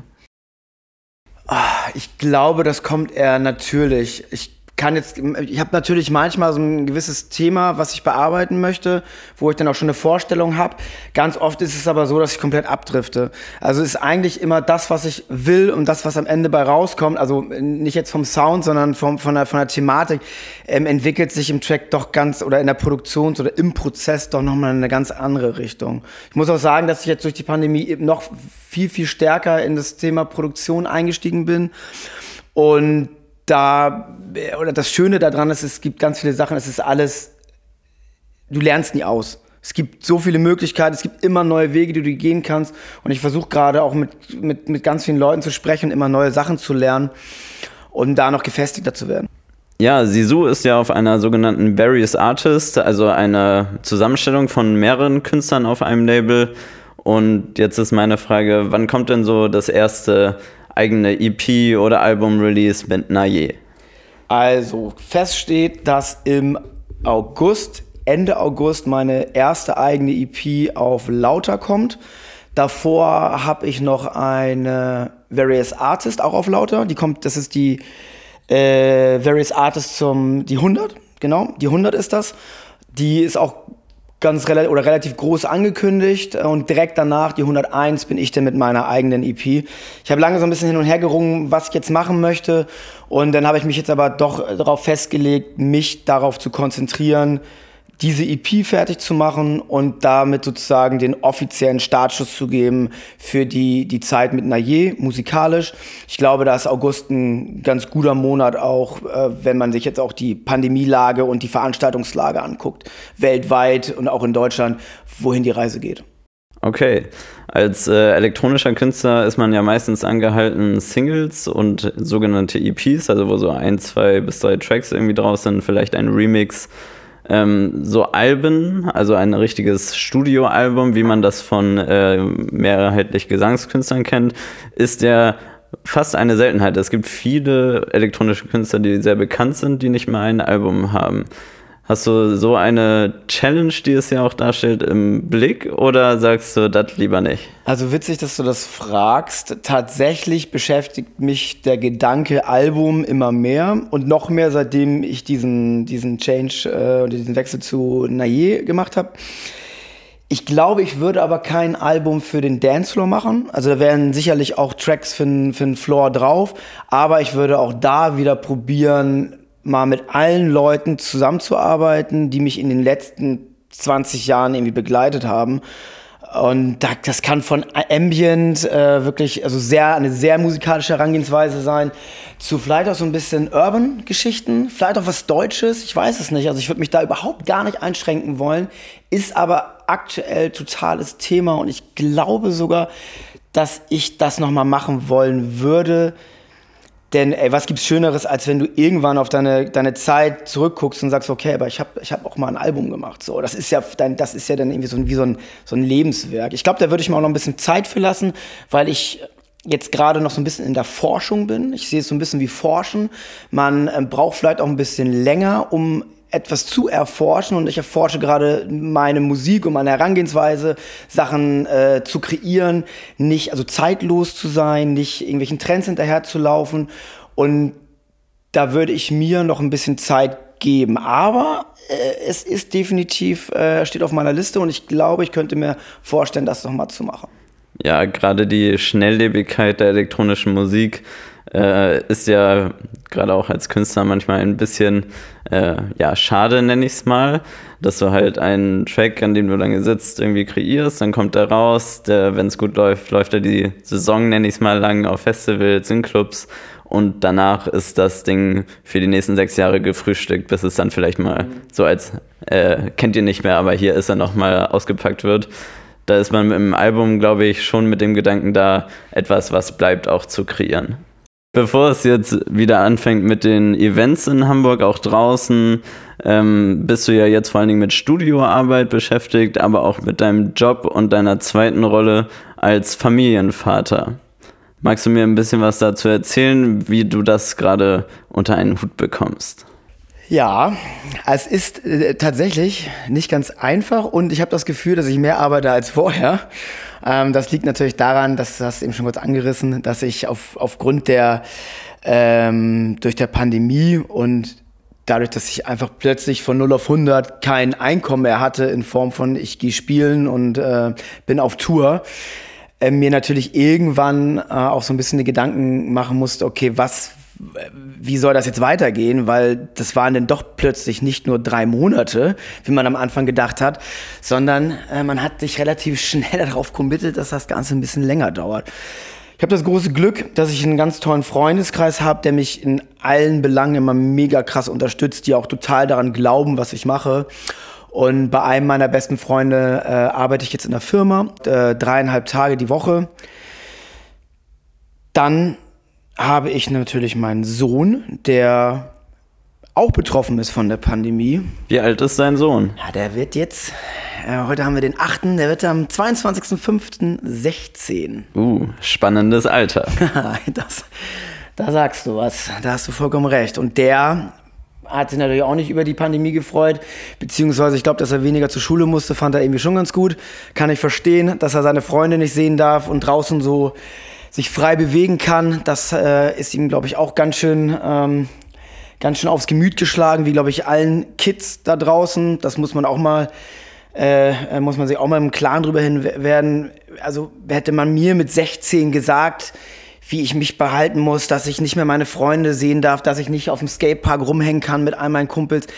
Ich glaube, das kommt eher natürlich. Ich kann jetzt, ich habe natürlich manchmal so ein gewisses Thema, was ich bearbeiten möchte, wo ich dann auch schon eine Vorstellung habe. Ganz oft ist es aber so, dass ich komplett abdrifte. Also ist eigentlich immer das, was ich will und das, was am Ende bei rauskommt. Also nicht jetzt vom Sound, sondern vom, von, der, von der Thematik ähm, entwickelt sich im Track doch ganz oder in der Produktions- oder im Prozess doch nochmal in eine ganz andere Richtung. Ich muss auch sagen, dass ich jetzt durch die Pandemie eben noch viel, viel stärker in das Thema Produktion eingestiegen bin. Und da, oder das Schöne daran ist, es gibt ganz viele Sachen, es ist alles, du lernst nie aus. Es gibt so viele Möglichkeiten, es gibt immer neue Wege, die du gehen kannst. Und ich versuche gerade auch mit, mit, mit ganz vielen Leuten zu sprechen, immer neue Sachen zu lernen und da noch gefestigter zu werden. Ja, Sisu ist ja auf einer sogenannten Various Artist, also eine Zusammenstellung von mehreren Künstlern auf einem Label. Und jetzt ist meine Frage, wann kommt denn so das erste eigene EP oder Album-Release mit Naye? Also, fest steht, dass im August, Ende August, meine erste eigene EP auf Lauter kommt. Davor habe ich noch eine Various Artist auch auf Lauter. Die kommt, das ist die äh, Various Artist zum, die 100, genau, die 100 ist das. Die ist auch ganz relativ oder relativ groß angekündigt und direkt danach die 101 bin ich dann mit meiner eigenen EP. Ich habe lange so ein bisschen hin und her gerungen, was ich jetzt machen möchte und dann habe ich mich jetzt aber doch darauf festgelegt, mich darauf zu konzentrieren, diese EP fertig zu machen und damit sozusagen den offiziellen Startschuss zu geben für die, die Zeit mit Naye musikalisch. Ich glaube, da ist August ein ganz guter Monat auch, äh, wenn man sich jetzt auch die Pandemielage und die Veranstaltungslage anguckt, weltweit und auch in Deutschland, wohin die Reise geht. Okay, als äh, elektronischer Künstler ist man ja meistens angehalten, Singles und sogenannte EPs, also wo so ein, zwei bis drei Tracks irgendwie draus sind, vielleicht ein Remix ähm, so Alben, also ein richtiges Studioalbum, wie man das von äh, mehrheitlich Gesangskünstlern kennt, ist ja fast eine Seltenheit. Es gibt viele elektronische Künstler, die sehr bekannt sind, die nicht mal ein Album haben. Hast du so eine Challenge, die es ja auch darstellt, im Blick oder sagst du das lieber nicht? Also witzig, dass du das fragst. Tatsächlich beschäftigt mich der Gedanke Album immer mehr und noch mehr, seitdem ich diesen, diesen Change äh, diesen Wechsel zu Naye gemacht habe. Ich glaube, ich würde aber kein Album für den Dancefloor machen. Also da wären sicherlich auch Tracks für für den Floor drauf. Aber ich würde auch da wieder probieren, mal mit allen Leuten zusammenzuarbeiten, die mich in den letzten 20 Jahren irgendwie begleitet haben. Und da, das kann von Ambient äh, wirklich, also sehr, eine sehr musikalische Herangehensweise sein, zu vielleicht auch so ein bisschen Urban-Geschichten, vielleicht auch was Deutsches, ich weiß es nicht. Also ich würde mich da überhaupt gar nicht einschränken wollen, ist aber aktuell totales Thema und ich glaube sogar, dass ich das nochmal machen wollen würde. Denn ey, was gibt's Schöneres, als wenn du irgendwann auf deine, deine Zeit zurückguckst und sagst, okay, aber ich habe ich hab auch mal ein Album gemacht. So, das ist ja dann, das ist ja dann irgendwie so ein, wie so ein, so ein Lebenswerk. Ich glaube, da würde ich mir auch noch ein bisschen Zeit für lassen, weil ich jetzt gerade noch so ein bisschen in der Forschung bin. Ich sehe es so ein bisschen wie Forschen. Man äh, braucht vielleicht auch ein bisschen länger, um etwas zu erforschen und ich erforsche gerade meine Musik und meine Herangehensweise, Sachen äh, zu kreieren, nicht, also zeitlos zu sein, nicht irgendwelchen Trends hinterher zu laufen und da würde ich mir noch ein bisschen Zeit geben, aber äh, es ist definitiv, äh, steht auf meiner Liste und ich glaube, ich könnte mir vorstellen, das nochmal zu machen. Ja, gerade die Schnelllebigkeit der elektronischen Musik äh, ist ja gerade auch als Künstler manchmal ein bisschen äh, ja, schade, nenne ich es mal, dass du halt einen Track, an dem du lange sitzt, irgendwie kreierst, dann kommt er raus, wenn es gut läuft, läuft er die Saison, nenne ich es mal, lang auf Festivals, in Clubs und danach ist das Ding für die nächsten sechs Jahre gefrühstückt, bis es dann vielleicht mal so als, äh, kennt ihr nicht mehr, aber hier ist er nochmal ausgepackt wird. Da ist man im Album, glaube ich, schon mit dem Gedanken da, etwas, was bleibt, auch zu kreieren. Bevor es jetzt wieder anfängt mit den Events in Hamburg, auch draußen, ähm, bist du ja jetzt vor allen Dingen mit Studioarbeit beschäftigt, aber auch mit deinem Job und deiner zweiten Rolle als Familienvater. Magst du mir ein bisschen was dazu erzählen, wie du das gerade unter einen Hut bekommst? Ja, es ist äh, tatsächlich nicht ganz einfach und ich habe das Gefühl, dass ich mehr arbeite als vorher. Ähm, das liegt natürlich daran, dass das eben schon kurz angerissen, dass ich auf, aufgrund der ähm, durch der Pandemie und dadurch, dass ich einfach plötzlich von 0 auf 100 kein Einkommen mehr hatte in Form von ich gehe spielen und äh, bin auf Tour, äh, mir natürlich irgendwann äh, auch so ein bisschen die Gedanken machen musste, okay, was wie soll das jetzt weitergehen? Weil das waren dann doch plötzlich nicht nur drei Monate, wie man am Anfang gedacht hat, sondern äh, man hat sich relativ schnell [LAUGHS] darauf committet, dass das Ganze ein bisschen länger dauert. Ich habe das große Glück, dass ich einen ganz tollen Freundeskreis habe, der mich in allen Belangen immer mega krass unterstützt, die auch total daran glauben, was ich mache. Und bei einem meiner besten Freunde äh, arbeite ich jetzt in der Firma, äh, dreieinhalb Tage die Woche. Dann habe ich natürlich meinen Sohn, der auch betroffen ist von der Pandemie. Wie alt ist dein Sohn? Ja, der wird jetzt, äh, heute haben wir den 8., der wird am 22.05.16. Uh, spannendes Alter. [LAUGHS] das, da sagst du was, da hast du vollkommen recht. Und der hat sich natürlich auch nicht über die Pandemie gefreut, beziehungsweise ich glaube, dass er weniger zur Schule musste, fand er irgendwie schon ganz gut. Kann ich verstehen, dass er seine Freunde nicht sehen darf und draußen so sich frei bewegen kann. Das äh, ist ihm, glaube ich, auch ganz schön, ähm, ganz schön aufs Gemüt geschlagen, wie, glaube ich, allen Kids da draußen. Das muss man auch mal, äh, muss man sich auch mal im Klaren drüber hin werden. Also hätte man mir mit 16 gesagt, wie ich mich behalten muss, dass ich nicht mehr meine Freunde sehen darf, dass ich nicht auf dem Skatepark rumhängen kann mit all meinen Kumpels.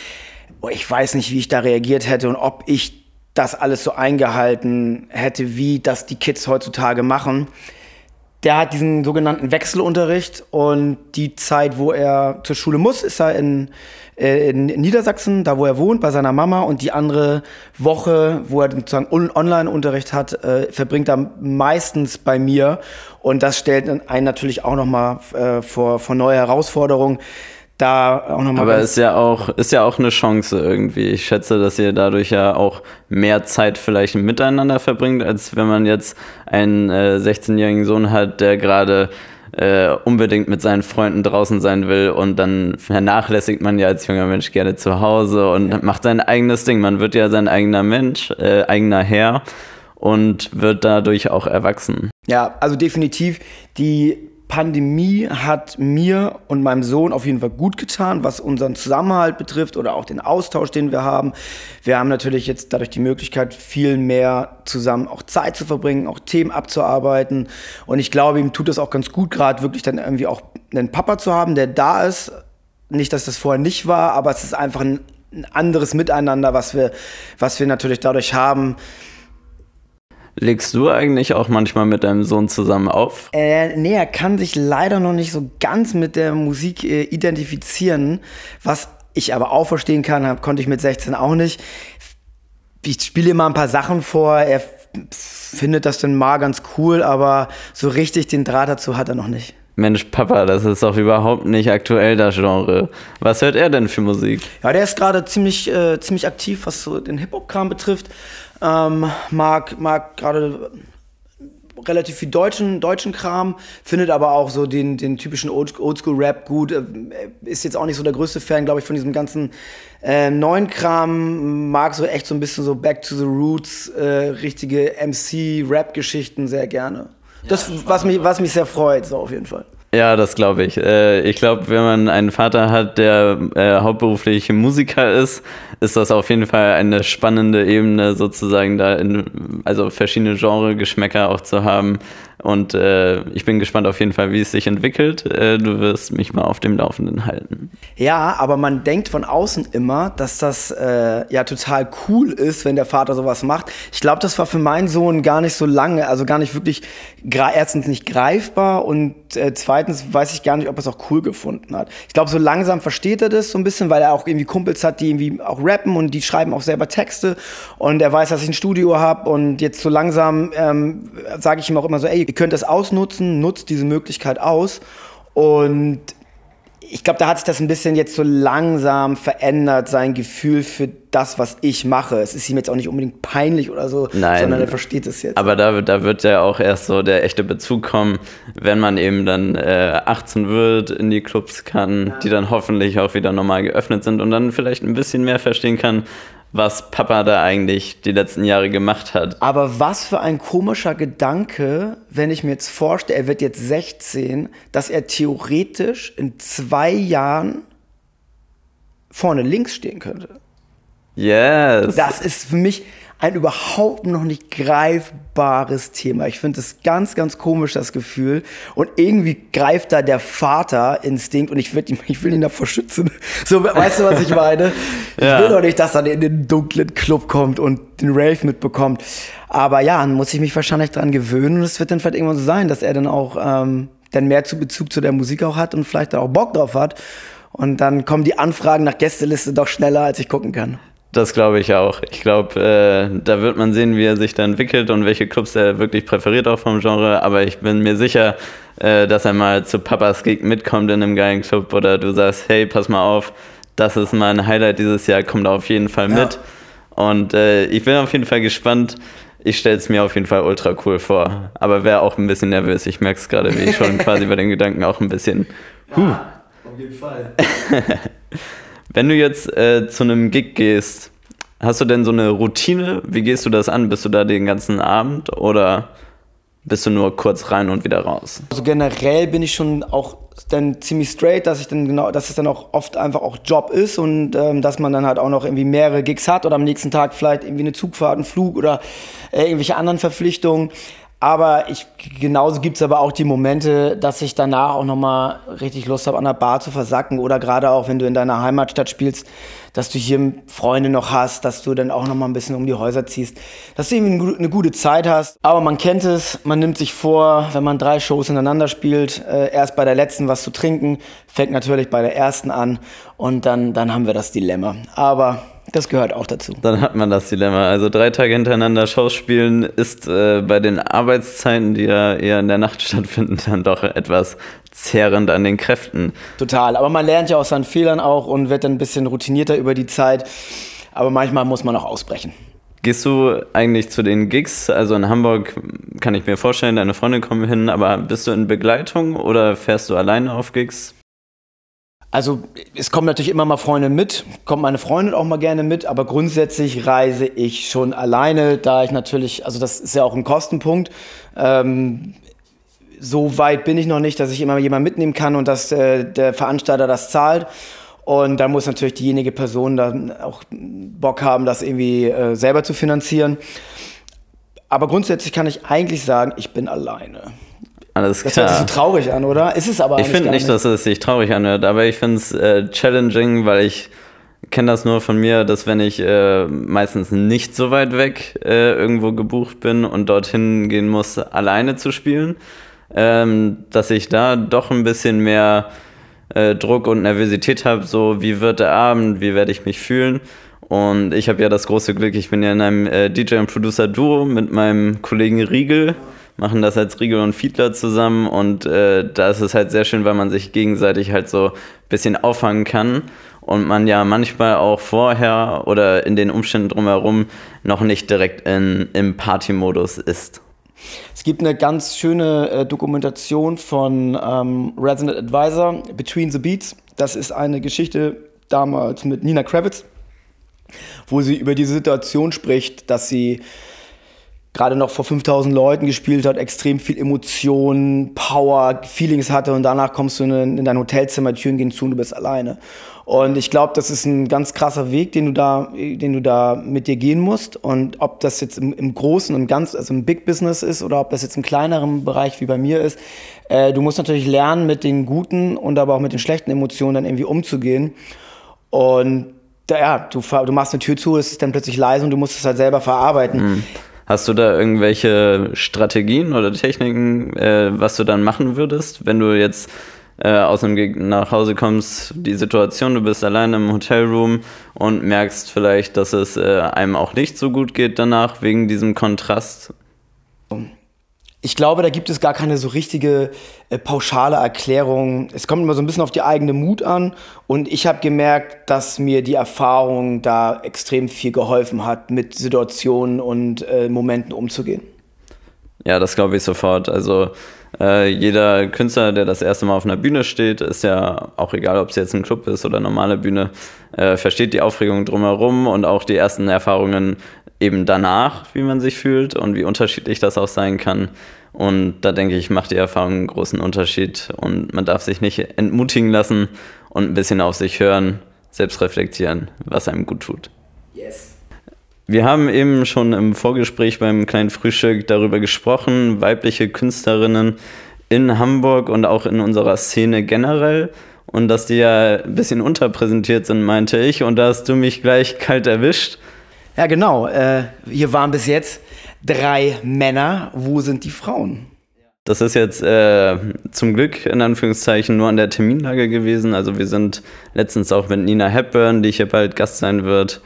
Oh, ich weiß nicht, wie ich da reagiert hätte und ob ich das alles so eingehalten hätte, wie das die Kids heutzutage machen der hat diesen sogenannten Wechselunterricht und die Zeit, wo er zur Schule muss, ist er in, äh, in Niedersachsen, da wo er wohnt, bei seiner Mama. Und die andere Woche, wo er sozusagen Online-Unterricht hat, äh, verbringt er meistens bei mir. Und das stellt einen natürlich auch nochmal äh, vor, vor neue Herausforderungen da auch nochmal. Aber ist ja auch, ist ja auch eine Chance irgendwie. Ich schätze, dass ihr dadurch ja auch mehr Zeit vielleicht miteinander verbringt, als wenn man jetzt einen äh, 16-jährigen Sohn hat, der gerade äh, unbedingt mit seinen Freunden draußen sein will und dann vernachlässigt man ja als junger Mensch gerne zu Hause und ja. macht sein eigenes Ding. Man wird ja sein eigener Mensch, äh, eigener Herr und wird dadurch auch erwachsen. Ja, also definitiv die Pandemie hat mir und meinem Sohn auf jeden Fall gut getan, was unseren Zusammenhalt betrifft oder auch den Austausch, den wir haben. Wir haben natürlich jetzt dadurch die Möglichkeit, viel mehr zusammen auch Zeit zu verbringen, auch Themen abzuarbeiten. Und ich glaube, ihm tut es auch ganz gut, gerade wirklich dann irgendwie auch einen Papa zu haben, der da ist. Nicht, dass das vorher nicht war, aber es ist einfach ein, ein anderes Miteinander, was wir, was wir natürlich dadurch haben Legst du eigentlich auch manchmal mit deinem Sohn zusammen auf? Äh, nee, er kann sich leider noch nicht so ganz mit der Musik äh, identifizieren, was ich aber auch verstehen kann, hab, konnte ich mit 16 auch nicht. Ich spiele ihm mal ein paar Sachen vor, er findet das dann mal ganz cool, aber so richtig den Draht dazu hat er noch nicht. Mensch, Papa, das ist doch überhaupt nicht aktuell, das Genre. Was hört er denn für Musik? Ja, der ist gerade ziemlich, äh, ziemlich aktiv, was so den Hip-Hop-Kram betrifft. Ähm, mag mag gerade relativ viel deutschen, deutschen Kram, findet aber auch so den, den typischen Old- Oldschool-Rap gut. Äh, Ist jetzt auch nicht so der größte Fan, glaube ich, von diesem ganzen äh, neuen Kram. Mag so echt so ein bisschen so Back to the Roots, äh, richtige MC-Rap-Geschichten sehr gerne. Das, was mich, was mich sehr freut, so auf jeden Fall. Ja, das glaube ich. Äh, ich glaube, wenn man einen Vater hat, der äh, hauptberuflich Musiker ist, ist das auf jeden Fall eine spannende Ebene, sozusagen da in, also verschiedene Genre-Geschmäcker auch zu haben. Und äh, ich bin gespannt auf jeden Fall, wie es sich entwickelt. Äh, du wirst mich mal auf dem Laufenden halten. Ja, aber man denkt von außen immer, dass das äh, ja total cool ist, wenn der Vater sowas macht. Ich glaube, das war für meinen Sohn gar nicht so lange, also gar nicht wirklich, erstens nicht greifbar und äh, zweitens weiß ich gar nicht, ob er es auch cool gefunden hat. Ich glaube, so langsam versteht er das so ein bisschen, weil er auch irgendwie Kumpels hat, die irgendwie auch rappen und die schreiben auch selber Texte und er weiß, dass ich ein Studio habe und jetzt so langsam ähm, sage ich ihm auch immer so, ey, ihr könnt das ausnutzen, nutzt diese Möglichkeit aus und ich glaube, da hat sich das ein bisschen jetzt so langsam verändert, sein Gefühl für das, was ich mache. Es ist ihm jetzt auch nicht unbedingt peinlich oder so, Nein. sondern er versteht es jetzt. Aber da, da wird ja auch erst so der echte Bezug kommen, wenn man eben dann äh, 18 wird, in die Clubs kann, die dann hoffentlich auch wieder normal geöffnet sind und dann vielleicht ein bisschen mehr verstehen kann, was Papa da eigentlich die letzten Jahre gemacht hat. Aber was für ein komischer Gedanke, wenn ich mir jetzt vorstelle, er wird jetzt 16, dass er theoretisch in zwei Jahren vorne links stehen könnte. Yes. Das ist für mich ein überhaupt noch nicht greifbares Thema. Ich finde es ganz, ganz komisch, das Gefühl. Und irgendwie greift da der Vaterinstinkt und ich, würd ihn- [LAUGHS] ich will ihn davor schützen. So, weißt du, was ich meine? [LAUGHS] Ich Ja. will doch nicht, dass er in den dunklen Club kommt und den Rave mitbekommt. Aber ja, dann muss ich mich wahrscheinlich dran gewöhnen und es wird dann vielleicht irgendwann so sein, dass er dann auch ähm, dann mehr zu Bezug zu der Musik auch hat und vielleicht auch Bock drauf hat. Und dann kommen die Anfragen nach Gästeliste doch schneller, als ich gucken kann. Das glaube ich auch. Ich glaube, äh, da wird man sehen, wie er sich da entwickelt und welche Clubs er wirklich präferiert auch vom Genre. Aber ich bin mir sicher, äh, dass er mal zu Papas Gig mitkommt in einem geilen Club oder du sagst, hey, pass mal auf, das ist mein Highlight dieses Jahr, komm da auf jeden Fall mit. Und äh, ich bin auf jeden Fall gespannt. Ich stelle es mir auf jeden Fall ultra cool vor. Aber wäre auch ein bisschen nervös. Ich merke es gerade, wie ich schon [LAUGHS] quasi bei den Gedanken auch ein bisschen Auf jeden Fall. [LAUGHS] Wenn du jetzt äh, zu einem Gig gehst, hast du denn so eine Routine? Wie gehst du das an? Bist du da den ganzen Abend oder bist du nur kurz rein und wieder raus? Also generell bin ich schon auch dann ziemlich straight, dass ich dann genau, dass es dann auch oft einfach auch Job ist und ähm, dass man dann halt auch noch irgendwie mehrere Gigs hat oder am nächsten Tag vielleicht irgendwie eine Zugfahrt, einen Flug oder äh, irgendwelche anderen Verpflichtungen. Aber ich, genauso gibt's aber auch die Momente, dass ich danach auch nochmal richtig Lust habe, an der Bar zu versacken. Oder gerade auch, wenn du in deiner Heimatstadt spielst, dass du hier Freunde noch hast, dass du dann auch nochmal ein bisschen um die Häuser ziehst. Dass du irgendwie eine gu- eine gute Zeit hast. Aber man kennt es, man nimmt sich vor, wenn man drei Shows hintereinander spielt, äh, erst bei der letzten was zu trinken, fängt natürlich bei der ersten an und dann, dann haben wir das Dilemma. Aber das gehört auch dazu. Dann hat man das Dilemma. Also drei Tage hintereinander Shows spielen ist äh, bei den Arbeitszeiten, die ja eher in der Nacht [LAUGHS] stattfinden, dann doch etwas zehrend an den Kräften. Total. Aber man lernt ja aus seinen Fehlern auch und wird dann ein bisschen routinierter über die Zeit. Aber manchmal muss man auch ausbrechen. Gehst du eigentlich zu den Gigs? Also in Hamburg kann ich mir vorstellen, deine Freunde kommen hin, aber bist du in Begleitung oder fährst du alleine auf Gigs? Also es kommen natürlich immer mal Freunde mit, kommt meine Freundin auch mal gerne mit, aber grundsätzlich reise ich schon alleine, da ich natürlich, also das ist ja auch ein Kostenpunkt. Ähm, so weit bin ich noch nicht, dass ich immer jemanden mitnehmen kann und dass äh, der Veranstalter das zahlt. Und da muss natürlich diejenige Person dann auch Bock haben, das irgendwie äh, selber zu finanzieren. Aber grundsätzlich kann ich eigentlich sagen, ich bin alleine. Alles Das hört sich so klar. traurig an, oder? Ist es aber Ich finde nicht, dass es sich traurig anhört, aber ich finde es äh, challenging, weil ich kenne das nur von mir, dass wenn ich äh, meistens nicht so weit weg äh, irgendwo gebucht bin und dorthin gehen muss, alleine zu spielen, ähm, dass ich da doch ein bisschen mehr äh, Druck und Nervosität habe, so wie wird der Abend, wie werde ich mich fühlen. Und ich habe ja das große Glück, ich bin ja in einem äh, DJ- und Producer-Duo mit meinem Kollegen Riegel, machen das als Riegel und Fiedler zusammen und äh, da ist es halt sehr schön, weil man sich gegenseitig halt so ein bisschen auffangen kann und man ja manchmal auch vorher oder in den Umständen drumherum noch nicht direkt in, im Party-Modus ist. Es gibt eine ganz schöne äh, Dokumentation von ähm, Resident Advisor, Between the Beats. Das ist eine Geschichte damals mit Nina Kravitz, wo sie über diese Situation spricht, dass sie gerade noch vor 5000 Leuten gespielt hat, extrem viel Emotionen, Power, Feelings hatte und danach kommst du in, in dein Hotelzimmer, Türen gehen zu und du bist alleine. Und ich glaube, das ist ein ganz krasser Weg, den du da, den du da mit dir gehen musst. Und ob das jetzt im, im Großen und ganz, also im Big Business ist oder ob das jetzt im kleineren Bereich wie bei mir ist, äh, du musst natürlich lernen, mit den guten und aber auch mit den schlechten Emotionen dann irgendwie umzugehen. Und ja, du, du machst eine Tür zu, es ist dann plötzlich leise und du musst es halt selber verarbeiten. Hast du da irgendwelche Strategien oder Techniken, äh, was du dann machen würdest, wenn du jetzt äh, aus dem Gig nach Hause kommst, die Situation, du bist alleine im Hotelroom und merkst vielleicht, dass es äh, einem auch nicht so gut geht danach wegen diesem Kontrast? Ich glaube, da gibt es gar keine so richtige äh, pauschale Erklärung. Es kommt immer so ein bisschen auf die eigene Mut an. Und ich habe gemerkt, dass mir die Erfahrung da extrem viel geholfen hat, mit Situationen und äh, Momenten umzugehen. Ja, das glaube ich sofort. Also äh, jeder Künstler, der das erste Mal auf einer Bühne steht, ist ja auch egal, ob es jetzt ein Club ist oder eine normale Bühne, äh, versteht die Aufregung drumherum und auch die ersten Erfahrungen eben danach, wie man sich fühlt und wie unterschiedlich das auch sein kann. Und da denke ich, macht die Erfahrung einen großen Unterschied und man darf sich nicht entmutigen lassen und ein bisschen auf sich hören, selbst reflektieren, was einem gut tut. Yes. Wir haben eben schon im Vorgespräch beim kleinen Frühstück darüber gesprochen, weibliche Künstlerinnen in Hamburg und auch in unserer Szene generell. Und dass die ja ein bisschen unterpräsentiert sind, meinte ich. Und da hast du mich gleich kalt erwischt. Ja, genau. Äh, hier waren bis jetzt drei Männer. Wo sind die Frauen? Das ist jetzt äh, zum Glück in Anführungszeichen nur an der Terminlage gewesen. Also wir sind letztens auch mit Nina Hepburn, die hier bald Gast sein wird,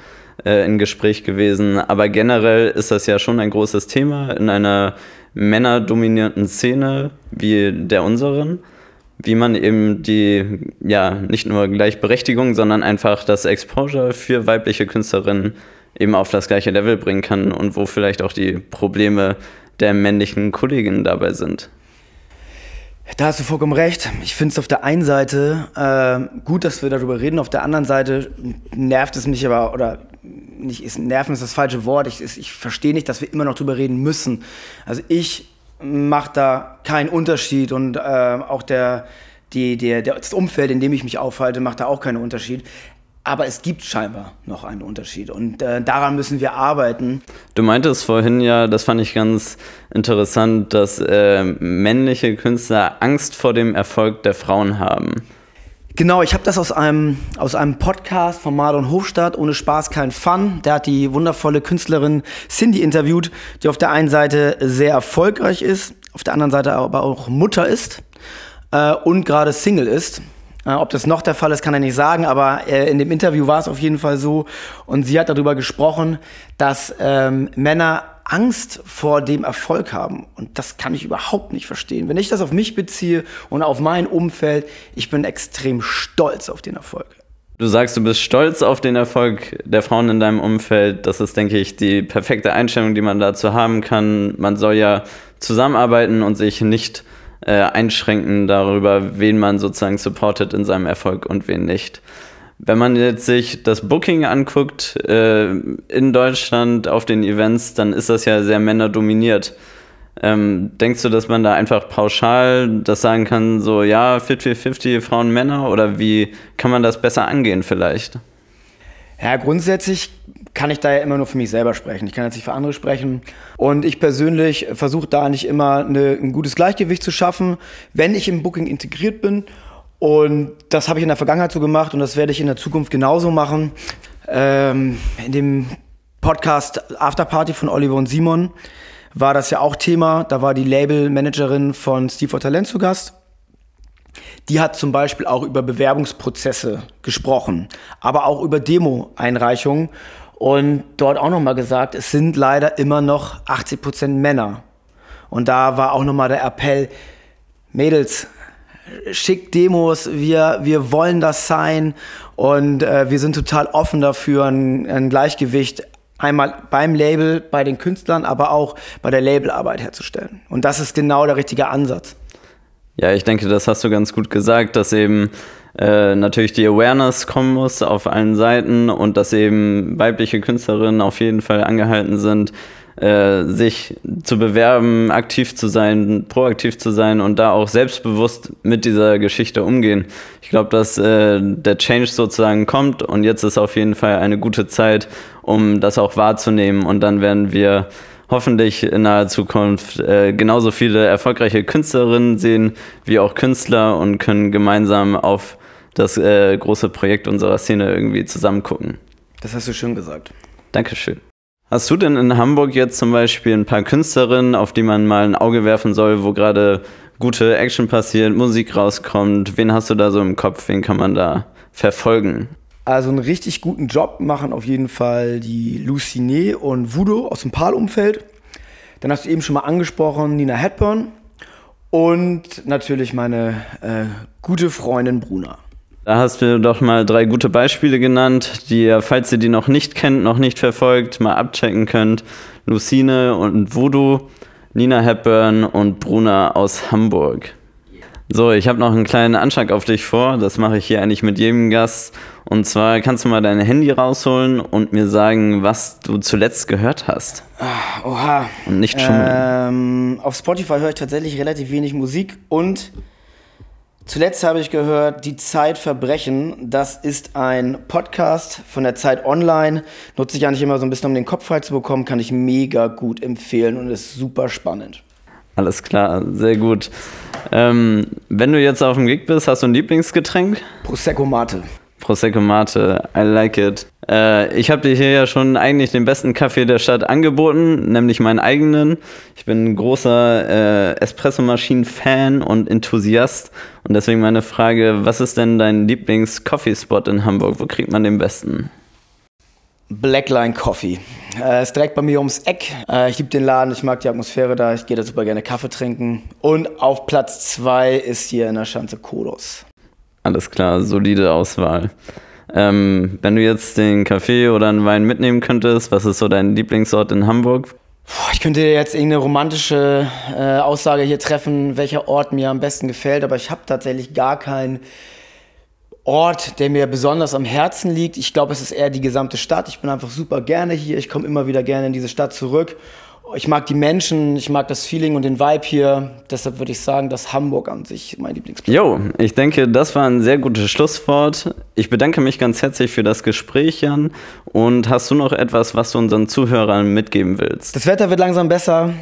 äh, in Gespräch gewesen. Aber generell ist das ja schon ein großes Thema in einer männerdominierten Szene wie der unseren, wie man eben die, ja, nicht nur Gleichberechtigung, sondern einfach das Exposure für weibliche Künstlerinnen eben auf das gleiche Level bringen kann und wo vielleicht auch die Probleme der männlichen Kolleginnen dabei sind. Da hast du vollkommen recht. Ich finde es auf der einen Seite äh, gut, dass wir darüber reden. Auf der anderen Seite nervt es mich aber, oder nicht, ist, nerven ist das falsche Wort. Ich, ist- ich verstehe nicht, dass wir immer noch darüber reden müssen. Also ich mache da keinen Unterschied und äh, auch der, die, der, das Umfeld, in dem ich mich aufhalte, macht da auch keinen Unterschied. Aber es gibt scheinbar noch einen Unterschied und äh, daran müssen wir arbeiten. Du meintest vorhin ja, das fand ich ganz interessant, dass äh, männliche Künstler Angst vor dem Erfolg der Frauen haben. Genau, ich habe das aus einem, aus einem Podcast von Marlon Hofstadt, ohne Spaß kein Fun. Der hat die wundervolle Künstlerin Cindy interviewt, die auf der einen Seite sehr erfolgreich ist, auf der anderen Seite aber auch Mutter ist äh, und gerade Single ist. Äh, ob das noch der Fall ist, kann er nicht sagen, aber äh, in dem Interview war es auf jeden Fall so. Und sie hat darüber gesprochen, dass ähm, Männer Angst vor dem Erfolg haben. Und das kann ich überhaupt nicht verstehen. Wenn ich das auf mich beziehe und auf mein Umfeld, ich bin extrem stolz auf den Erfolg. Du sagst, du bist stolz auf den Erfolg der Frauen in deinem Umfeld. Das ist, denke ich, die perfekte Einstellung, die man dazu haben kann. Man soll ja zusammenarbeiten und sich nicht äh, einschränken darüber, wen man sozusagen supportet in seinem Erfolg und wen nicht. Wenn man jetzt sich das Booking anguckt äh, in Deutschland auf den Events, dann ist das ja sehr männerdominiert. Ähm, denkst du, dass man da einfach pauschal das sagen kann, so ja, 50-50 Frauen, Männer? Oder wie kann man das besser angehen vielleicht? Ja, grundsätzlich kann ich da ja immer nur für mich selber sprechen. Ich kann jetzt nicht für andere sprechen. Und ich persönlich versuche da nicht immer eine, ein gutes Gleichgewicht zu schaffen, wenn ich im Booking integriert bin Und das habe ich in der Vergangenheit so gemacht und das werde ich in der Zukunft genauso machen. Ähm, in dem Podcast Afterparty von Oliver und Simon war das ja auch Thema. Da war die Labelmanagerin von Steve for Talent zu Gast. Die hat zum Beispiel auch über Bewerbungsprozesse gesprochen, aber auch über Demo-Einreichungen und dort auch nochmal gesagt, es sind leider immer noch 80 Prozent Männer. Und da war auch nochmal der Appell, Mädels, schickt Demos, wir, wir wollen das sein und äh, wir sind total offen dafür, ein, ein Gleichgewicht einmal beim Label, bei den Künstlern, aber auch bei der Labelarbeit herzustellen. Und das ist genau der richtige Ansatz. Ja, ich denke, das hast du ganz gut gesagt, dass eben äh, natürlich die Awareness kommen muss auf allen Seiten und dass eben weibliche Künstlerinnen auf jeden Fall angehalten sind, äh, sich zu bewerben, aktiv zu sein, proaktiv zu sein und da auch selbstbewusst mit dieser Geschichte umgehen. Ich glaube, dass äh, der Change sozusagen kommt und jetzt ist auf jeden Fall eine gute Zeit, um das auch wahrzunehmen und dann werden wir hoffentlich in naher Zukunft äh, genauso viele erfolgreiche Künstlerinnen sehen wie auch Künstler und können gemeinsam auf das äh, große Projekt unserer Szene irgendwie zusammen gucken. Das hast du schön gesagt. Dankeschön. Hast du denn in Hamburg jetzt zum Beispiel ein paar Künstlerinnen, auf die man mal ein Auge werfen soll, wo gerade gute Action passiert, Musik rauskommt? Wen hast du da so im Kopf? Wen kann man da verfolgen? Also einen richtig guten Job machen auf jeden Fall die Lucine und Voodoo aus dem PAL-Umfeld. Dann hast du eben schon mal angesprochen Nina Hepburn und natürlich meine äh, gute Freundin Bruna. Da hast du doch mal drei gute Beispiele genannt, die ihr, falls ihr die noch nicht kennt, noch nicht verfolgt, mal abchecken könnt. Lucine und Voodoo, Nina Hepburn und Bruna aus Hamburg. So, ich habe noch einen kleinen Anschlag auf dich vor. Das mache ich hier eigentlich mit jedem Gast. Und zwar kannst du mal dein Handy rausholen und mir sagen, was du zuletzt gehört hast. Oha. Und nicht schummeln. Ähm, auf Spotify höre ich tatsächlich relativ wenig Musik und zuletzt habe ich gehört Die Zeit Verbrechen. Das ist ein Podcast von der Zeit Online. Nutze ich eigentlich immer so ein bisschen, um den Kopf frei zu bekommen. Kann ich mega gut empfehlen und ist super spannend. Alles klar, sehr gut. Ähm, wenn du jetzt auf dem Gig bist, hast du ein Lieblingsgetränk? Prosecco Mate. Prosecco Mate, I like it. Äh, ich habe dir hier ja schon eigentlich den besten Kaffee der Stadt angeboten, nämlich meinen eigenen. Ich bin ein großer äh, Espressomaschinen-Fan und Enthusiast. Und deswegen meine Frage, was ist denn dein Lieblings-Coffee-Spot in Hamburg? Wo kriegt man den besten? Blackline Coffee. Äh, ist direkt bei mir ums Eck. Äh, ich liebe den Laden, ich mag die Atmosphäre da, ich gehe da super gerne Kaffee trinken. Und auf Platz 2 ist hier in der Schanze Kodos. Alles klar, solide Auswahl. Ähm, wenn du jetzt den Kaffee oder einen Wein mitnehmen könntest, was ist so dein Lieblingsort in Hamburg? Ich könnte jetzt irgendeine romantische äh, Aussage hier treffen, welcher Ort mir am besten gefällt, aber ich habe tatsächlich gar keinen Ort, der mir besonders am Herzen liegt. Ich glaube, es ist eher die gesamte Stadt. Ich bin einfach super gerne hier. Ich komme immer wieder gerne in diese Stadt zurück. Ich mag die Menschen, ich mag das Feeling und den Vibe hier. Deshalb würde ich sagen, dass Hamburg an sich mein Lieblingsplatz Jo, ich denke, das war ein sehr gutes Schlusswort. Ich bedanke mich ganz herzlich für das Gespräch, Jan. Und hast du noch etwas, was du unseren Zuhörern mitgeben willst? Das Wetter wird langsam besser.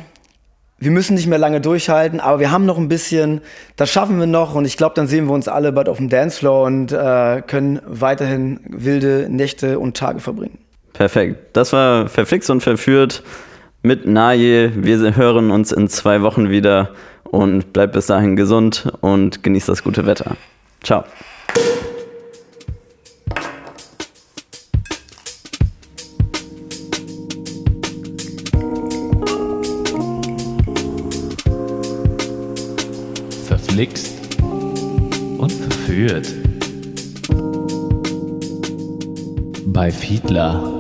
Wir müssen nicht mehr lange durchhalten, aber wir haben noch ein bisschen. Das schaffen wir noch und ich glaube, dann sehen wir uns alle bald auf dem Dancefloor und äh, können weiterhin wilde Nächte und Tage verbringen. Perfekt. Das war Verflixt und Verführt mit Naje. Wir hören uns in zwei Wochen wieder und bleibt bis dahin gesund und genießt das gute Wetter. Ciao. Verflixt und verführt. Bei Fiedler.